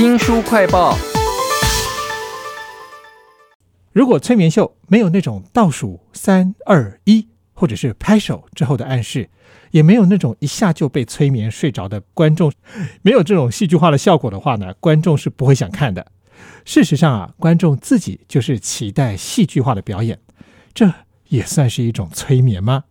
新书快报。如果催眠秀没有那种倒数三二一，或者是拍手之后的暗示，也没有那种一下就被催眠睡着的观众，没有这种戏剧化的效果的话呢，观众是不会想看的。事实上啊，观众自己就是期待戏剧化的表演，这也算是一种催眠吗？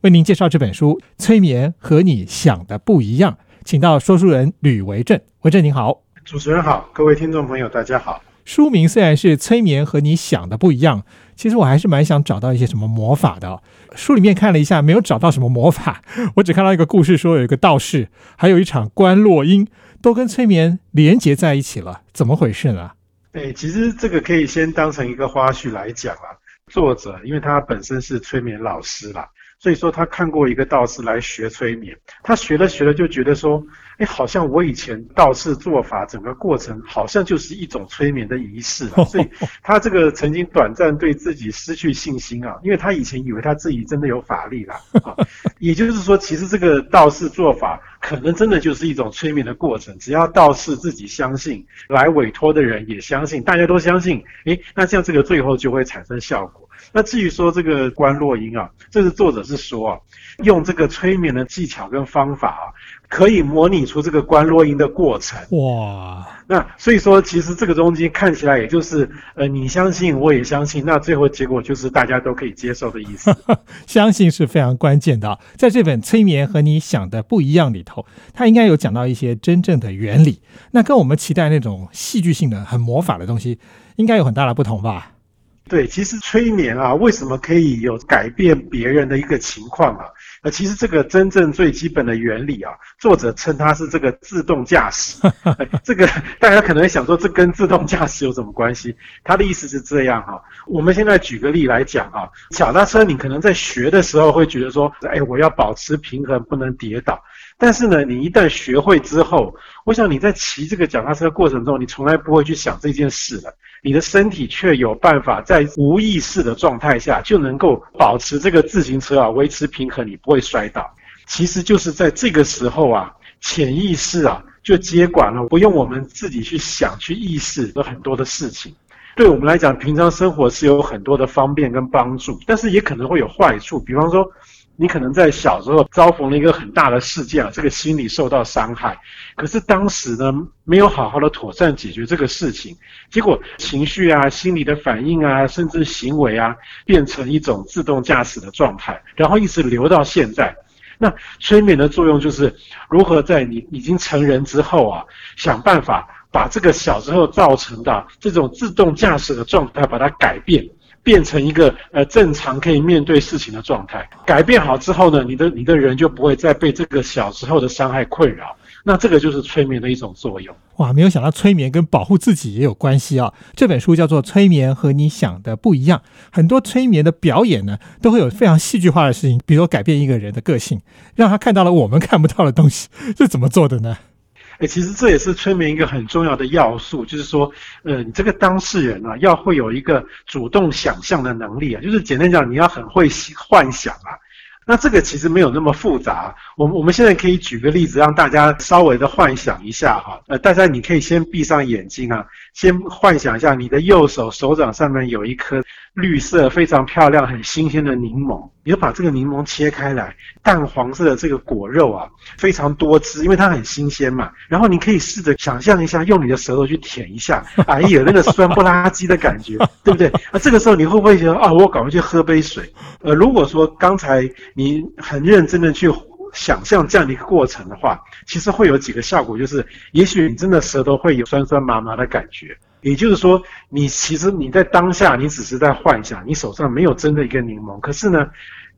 为您介绍这本书《催眠和你想的不一样》，请到说书人吕维正。维正您好，主持人好，各位听众朋友大家好。书名虽然是催眠和你想的不一样，其实我还是蛮想找到一些什么魔法的。书里面看了一下，没有找到什么魔法，我只看到一个故事，说有一个道士，还有一场观落音，都跟催眠连接在一起了，怎么回事呢？哎，其实这个可以先当成一个花絮来讲啊。作者因为他本身是催眠老师啦。所以说他看过一个道士来学催眠，他学了学了就觉得说，哎，好像我以前道士做法整个过程好像就是一种催眠的仪式了。所以他这个曾经短暂对自己失去信心啊，因为他以前以为他自己真的有法力啦。啊。也就是说，其实这个道士做法可能真的就是一种催眠的过程，只要道士自己相信，来委托的人也相信，大家都相信，哎，那这样这个最后就会产生效果。那至于说这个观落音啊，这是作者是说啊，用这个催眠的技巧跟方法啊，可以模拟出这个观落音的过程。哇，那所以说其实这个东西看起来也就是呃，你相信我也相信，那最后结果就是大家都可以接受的意思。相信是非常关键的，在这本催眠和你想的不一样里头，它应该有讲到一些真正的原理。那跟我们期待那种戏剧性的、很魔法的东西，应该有很大的不同吧？对，其实催眠啊，为什么可以有改变别人的一个情况啊？呃，其实这个真正最基本的原理啊，作者称它是这个自动驾驶。这个大家可能会想说，这跟自动驾驶有什么关系？他的意思是这样哈。我们现在举个例来讲啊，脚踏车你可能在学的时候会觉得说，哎，我要保持平衡，不能跌倒。但是呢，你一旦学会之后，我想你在骑这个脚踏车过程中，你从来不会去想这件事了。你的身体却有办法在无意识的状态下就能够保持这个自行车啊，维持平衡，你不会摔倒。其实就是在这个时候啊，潜意识啊就接管了，不用我们自己去想去意识的很多的事情。对我们来讲，平常生活是有很多的方便跟帮助，但是也可能会有坏处，比方说。你可能在小时候遭逢了一个很大的事件啊，这个心理受到伤害，可是当时呢没有好好的妥善解决这个事情，结果情绪啊、心理的反应啊，甚至行为啊，变成一种自动驾驶的状态，然后一直留到现在。那催眠的作用就是如何在你已经成人之后啊，想办法把这个小时候造成的这种自动驾驶的状态把它改变。变成一个呃正常可以面对事情的状态，改变好之后呢，你的你的人就不会再被这个小时候的伤害困扰。那这个就是催眠的一种作用。哇，没有想到催眠跟保护自己也有关系啊！这本书叫做《催眠和你想的不一样》，很多催眠的表演呢，都会有非常戏剧化的事情，比如说改变一个人的个性，让他看到了我们看不到的东西，是怎么做的呢？哎，其实这也是催眠一个很重要的要素，就是说，呃，你这个当事人啊，要会有一个主动想象的能力啊，就是简单讲，你要很会幻想啊。那这个其实没有那么复杂，我们我们现在可以举个例子，让大家稍微的幻想一下哈。呃，大家你可以先闭上眼睛啊，先幻想一下你的右手手掌上面有一颗绿色、非常漂亮、很新鲜的柠檬，你就把这个柠檬切开来，淡黄色的这个果肉啊，非常多汁，因为它很新鲜嘛。然后你可以试着想象一下，用你的舌头去舔一下，哎呀，那个酸不拉几的感觉，对不对？啊，这个时候你会不会觉得啊，我赶快去喝杯水？呃，如果说刚才。你很认真的去想象这样的一个过程的话，其实会有几个效果，就是也许你真的舌头会有酸酸麻麻的感觉，也就是说，你其实你在当下你只是在幻想，你手上没有真的一个柠檬，可是呢，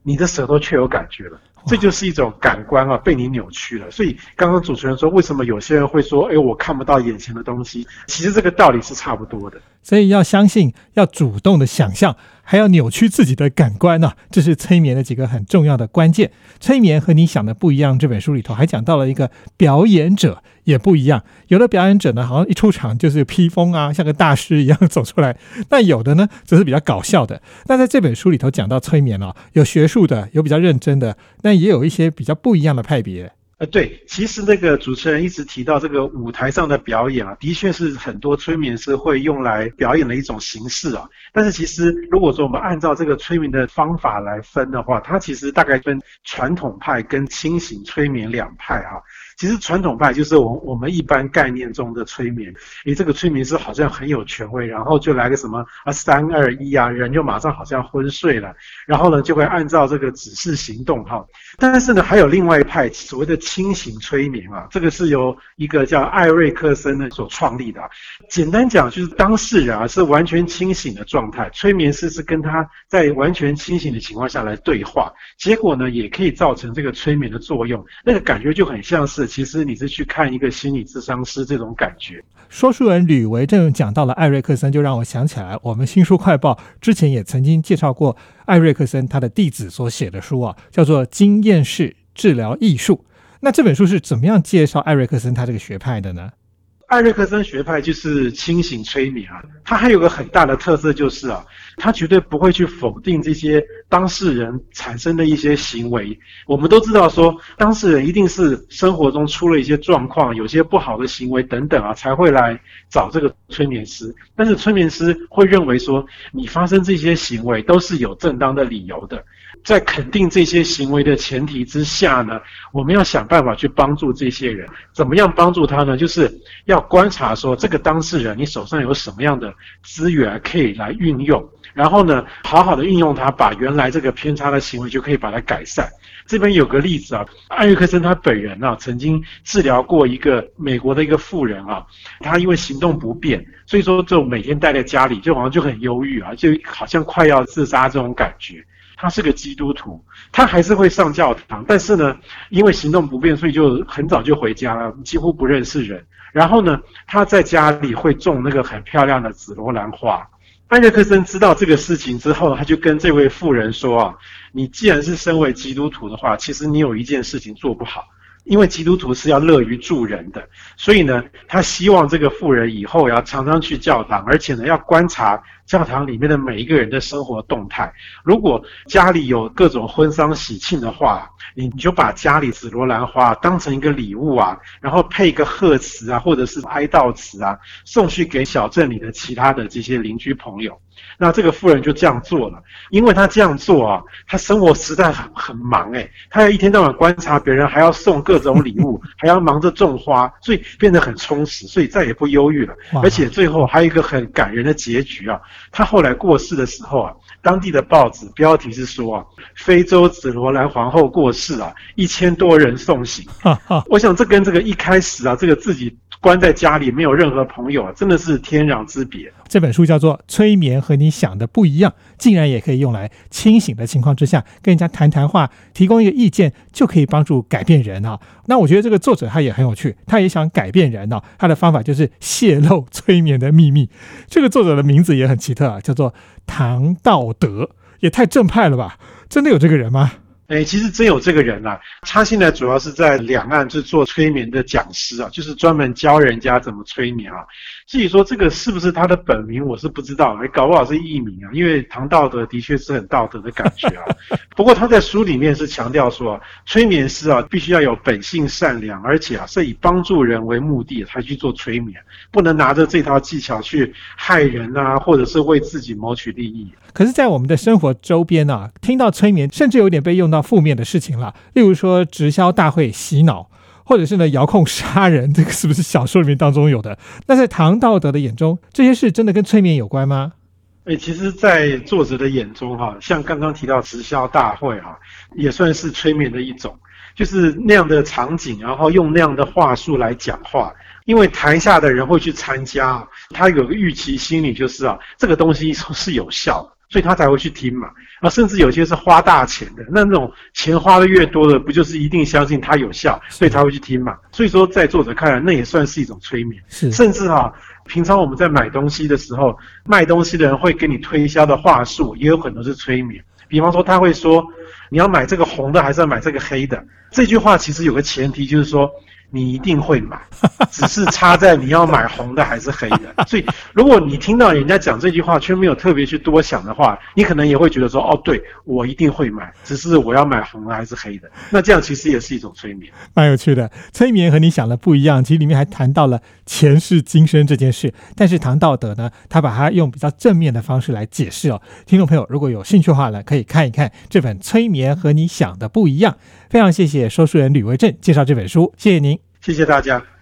你的舌头却有感觉了。这就是一种感官啊，被你扭曲了。所以刚刚主持人说，为什么有些人会说，哎，我看不到眼前的东西？其实这个道理是差不多的。所以要相信，要主动的想象，还要扭曲自己的感官呢。这是催眠的几个很重要的关键。催眠和你想的不一样。这本书里头还讲到了一个表演者也不一样。有的表演者呢，好像一出场就是披风啊，像个大师一样走出来；那有的呢，则是比较搞笑的。那在这本书里头讲到催眠啊，有学术的，有比较认真的。那也有一些比较不一样的派别。呃，对，其实那个主持人一直提到这个舞台上的表演啊，的确是很多催眠师会用来表演的一种形式啊。但是其实如果说我们按照这个催眠的方法来分的话，它其实大概分传统派跟清醒催眠两派啊。其实传统派就是我我们一般概念中的催眠，诶，这个催眠师好像很有权威，然后就来个什么啊三二一啊，人就马上好像昏睡了，然后呢就会按照这个指示行动哈。但是呢，还有另外一派所谓的清醒催眠啊，这个是由一个叫艾瑞克森的所创立的。简单讲就是当事人啊是完全清醒的状态，催眠师是跟他在完全清醒的情况下来对话，结果呢也可以造成这个催眠的作用，那个感觉就很像是。其实你是去看一个心理咨商师这种感觉。说书人吕维正讲到了艾瑞克森，就让我想起来，我们新书快报之前也曾经介绍过艾瑞克森他的弟子所写的书啊，叫做《经验式治疗艺术》。那这本书是怎么样介绍艾瑞克森他这个学派的呢？艾瑞克森学派就是清醒催眠啊，他还有个很大的特色就是啊，他绝对不会去否定这些当事人产生的一些行为。我们都知道说，当事人一定是生活中出了一些状况，有些不好的行为等等啊，才会来找这个催眠师。但是催眠师会认为说，你发生这些行为都是有正当的理由的。在肯定这些行为的前提之下呢，我们要想办法去帮助这些人。怎么样帮助他呢？就是要观察说这个当事人你手上有什么样的资源可以来运用，然后呢，好好的运用它，把原来这个偏差的行为就可以把它改善。这边有个例子啊，艾瑞克森他本人啊，曾经治疗过一个美国的一个妇人啊，他因为行动不便，所以说就每天待在家里，就好像就很忧郁啊，就好像快要自杀这种感觉。他是个基督徒，他还是会上教堂，但是呢，因为行动不便，所以就很早就回家了，几乎不认识人。然后呢，他在家里会种那个很漂亮的紫罗兰花。艾瑞克森知道这个事情之后，他就跟这位妇人说：“啊，你既然是身为基督徒的话，其实你有一件事情做不好。”因为基督徒是要乐于助人的，所以呢，他希望这个妇人以后要常常去教堂，而且呢，要观察教堂里面的每一个人的生活动态。如果家里有各种婚丧喜庆的话，你你就把家里紫罗兰花当成一个礼物啊，然后配一个贺词啊，或者是哀悼词啊，送去给小镇里的其他的这些邻居朋友。那这个富人就这样做了，因为她这样做啊，她生活实在很很忙诶，她要一天到晚观察别人，还要送各种礼物，还要忙着种花，所以变得很充实，所以再也不忧郁了。而且最后还有一个很感人的结局啊，他后来过世的时候啊，当地的报纸标题是说啊，非洲紫罗兰皇后过世啊，一千多人送行。我想这跟这个一开始啊，这个自己。关在家里没有任何朋友啊，真的是天壤之别。这本书叫做《催眠和你想的不一样》，竟然也可以用来清醒的情况之下跟人家谈谈话，提供一个意见就可以帮助改变人啊。那我觉得这个作者他也很有趣，他也想改变人啊。他的方法就是泄露催眠的秘密。这个作者的名字也很奇特啊，叫做唐道德，也太正派了吧？真的有这个人吗？哎，其实真有这个人啊！他现在主要是在两岸是做催眠的讲师啊，就是专门教人家怎么催眠啊。至于说这个是不是他的本名，我是不知道，搞不好是艺名啊。因为唐道德的确是很道德的感觉啊。不过他在书里面是强调说，催眠师啊必须要有本性善良，而且啊是以帮助人为目的才去做催眠，不能拿着这套技巧去害人啊，或者是为自己谋取利益。可是，在我们的生活周边啊，听到催眠，甚至有点被用到负面的事情了。例如说，直销大会洗脑，或者是呢，遥控杀人，这个是不是小说里面当中有的？那在唐道德的眼中，这些事真的跟催眠有关吗？哎，其实，在作者的眼中，哈，像刚刚提到直销大会，哈，也算是催眠的一种，就是那样的场景，然后用那样的话术来讲话。因为台下的人会去参加，他有个预期心理，就是啊，这个东西是有效，所以他才会去听嘛。啊，甚至有些是花大钱的，那那种钱花的越多的，不就是一定相信它有效，所以才会去听嘛。所以说，在作者看来，那也算是一种催眠。是，甚至啊，平常我们在买东西的时候，卖东西的人会给你推销的话术，也有很多是催眠。比方说，他会说，你要买这个红的，还是要买这个黑的？这句话其实有个前提，就是说。你一定会买，只是差在你要买红的还是黑的。所以，如果你听到人家讲这句话却没有特别去多想的话，你可能也会觉得说：“哦，对我一定会买，只是我要买红的还是黑的。”那这样其实也是一种催眠，蛮有趣的。催眠和你想的不一样，其实里面还谈到了前世今生这件事。但是唐道德呢，他把它用比较正面的方式来解释哦。听众朋友，如果有兴趣的话呢，可以看一看这本《催眠和你想的不一样》。非常谢谢说书人吕维正介绍这本书，谢谢您，谢谢大家。